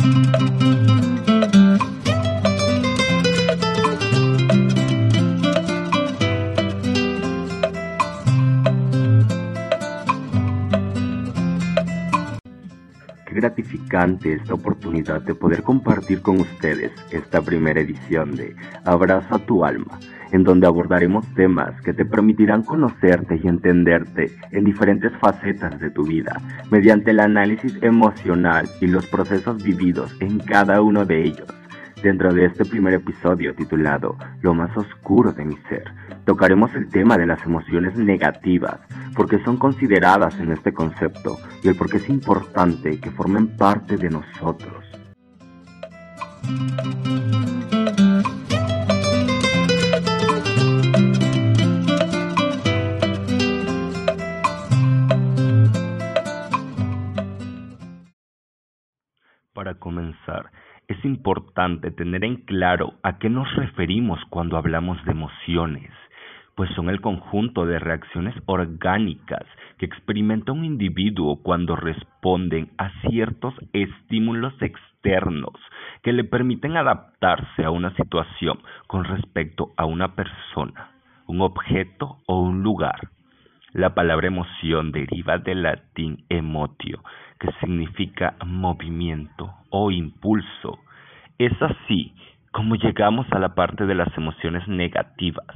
Qué gratificante esta oportunidad de poder compartir con ustedes esta primera edición de Abraza tu alma, en donde abordaremos temas que te permitirán conocerte y entenderte en diferentes facetas de tu vida, mediante el análisis emocional y los procesos vividos en cada uno de ellos. Dentro de este primer episodio titulado Lo más oscuro de mi ser, tocaremos el tema de las emociones negativas, porque son consideradas en este concepto y el por qué es importante que formen parte de nosotros. Para comenzar, es importante tener en claro a qué nos referimos cuando hablamos de emociones, pues son el conjunto de reacciones orgánicas que experimenta un individuo cuando responden a ciertos estímulos externos que le permiten adaptarse a una situación con respecto a una persona, un objeto o un lugar. La palabra emoción deriva del latín emotio, que significa movimiento o impulso. Es así como llegamos a la parte de las emociones negativas,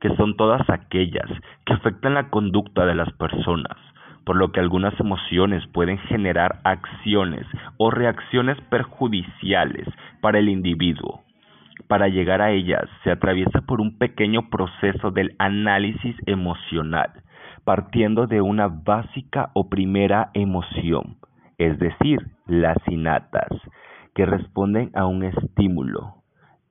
que son todas aquellas que afectan la conducta de las personas, por lo que algunas emociones pueden generar acciones o reacciones perjudiciales para el individuo. Para llegar a ellas se atraviesa por un pequeño proceso del análisis emocional, partiendo de una básica o primera emoción, es decir, las innatas, que responden a un estímulo,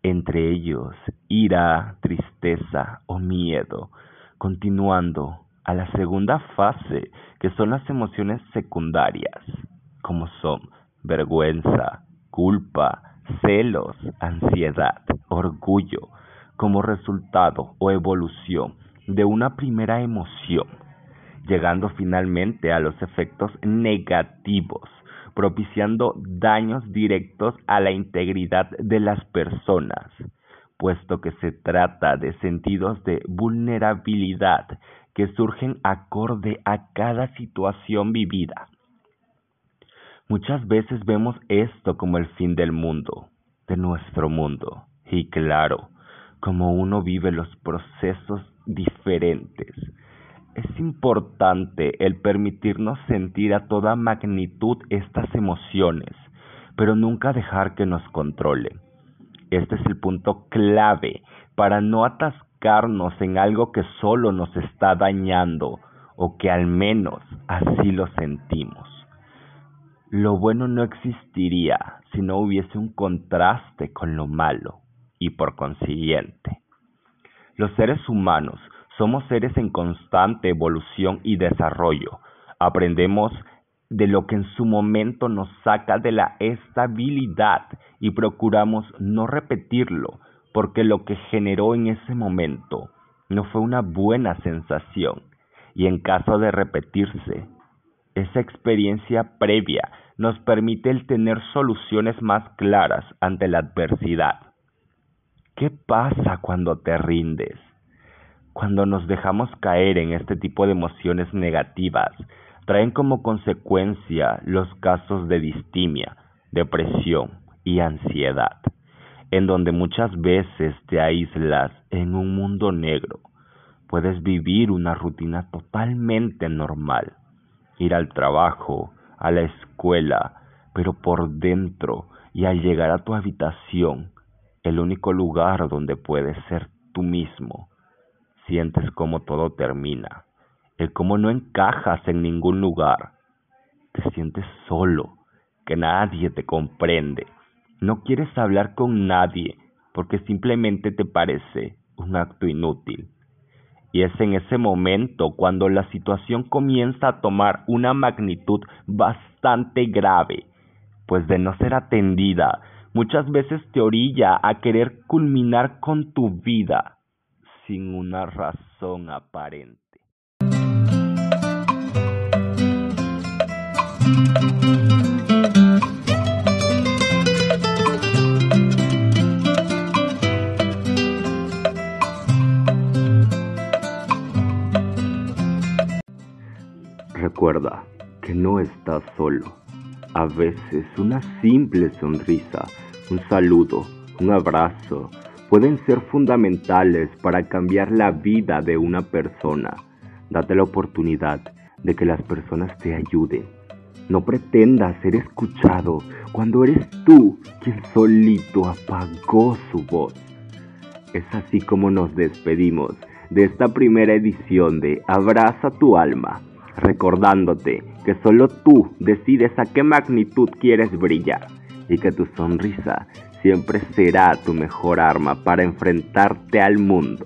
entre ellos ira, tristeza o miedo, continuando a la segunda fase, que son las emociones secundarias, como son vergüenza, culpa, celos, ansiedad, orgullo, como resultado o evolución de una primera emoción, llegando finalmente a los efectos negativos, propiciando daños directos a la integridad de las personas, puesto que se trata de sentidos de vulnerabilidad que surgen acorde a cada situación vivida. Muchas veces vemos esto como el fin del mundo, de nuestro mundo, y claro, como uno vive los procesos diferentes, es importante el permitirnos sentir a toda magnitud estas emociones, pero nunca dejar que nos controlen. Este es el punto clave para no atascarnos en algo que solo nos está dañando o que al menos así lo sentimos. Lo bueno no existiría si no hubiese un contraste con lo malo y por consiguiente. Los seres humanos somos seres en constante evolución y desarrollo. Aprendemos de lo que en su momento nos saca de la estabilidad y procuramos no repetirlo porque lo que generó en ese momento no fue una buena sensación y en caso de repetirse, esa experiencia previa nos permite el tener soluciones más claras ante la adversidad. ¿Qué pasa cuando te rindes? Cuando nos dejamos caer en este tipo de emociones negativas, traen como consecuencia los casos de distimia, depresión y ansiedad, en donde muchas veces te aíslas en un mundo negro. Puedes vivir una rutina totalmente normal, ir al trabajo, a la escuela, pero por dentro y al llegar a tu habitación, el único lugar donde puedes ser tú mismo, sientes cómo todo termina, el cómo no encajas en ningún lugar, te sientes solo, que nadie te comprende, no quieres hablar con nadie porque simplemente te parece un acto inútil. Y es en ese momento cuando la situación comienza a tomar una magnitud bastante grave, pues de no ser atendida, muchas veces te orilla a querer culminar con tu vida sin una razón aparente. Recuerda que no estás solo. A veces una simple sonrisa, un saludo, un abrazo pueden ser fundamentales para cambiar la vida de una persona. Date la oportunidad de que las personas te ayuden. No pretendas ser escuchado cuando eres tú quien solito apagó su voz. Es así como nos despedimos de esta primera edición de Abraza tu alma, recordándote que solo tú decides a qué magnitud quieres brillar y que tu sonrisa siempre será tu mejor arma para enfrentarte al mundo.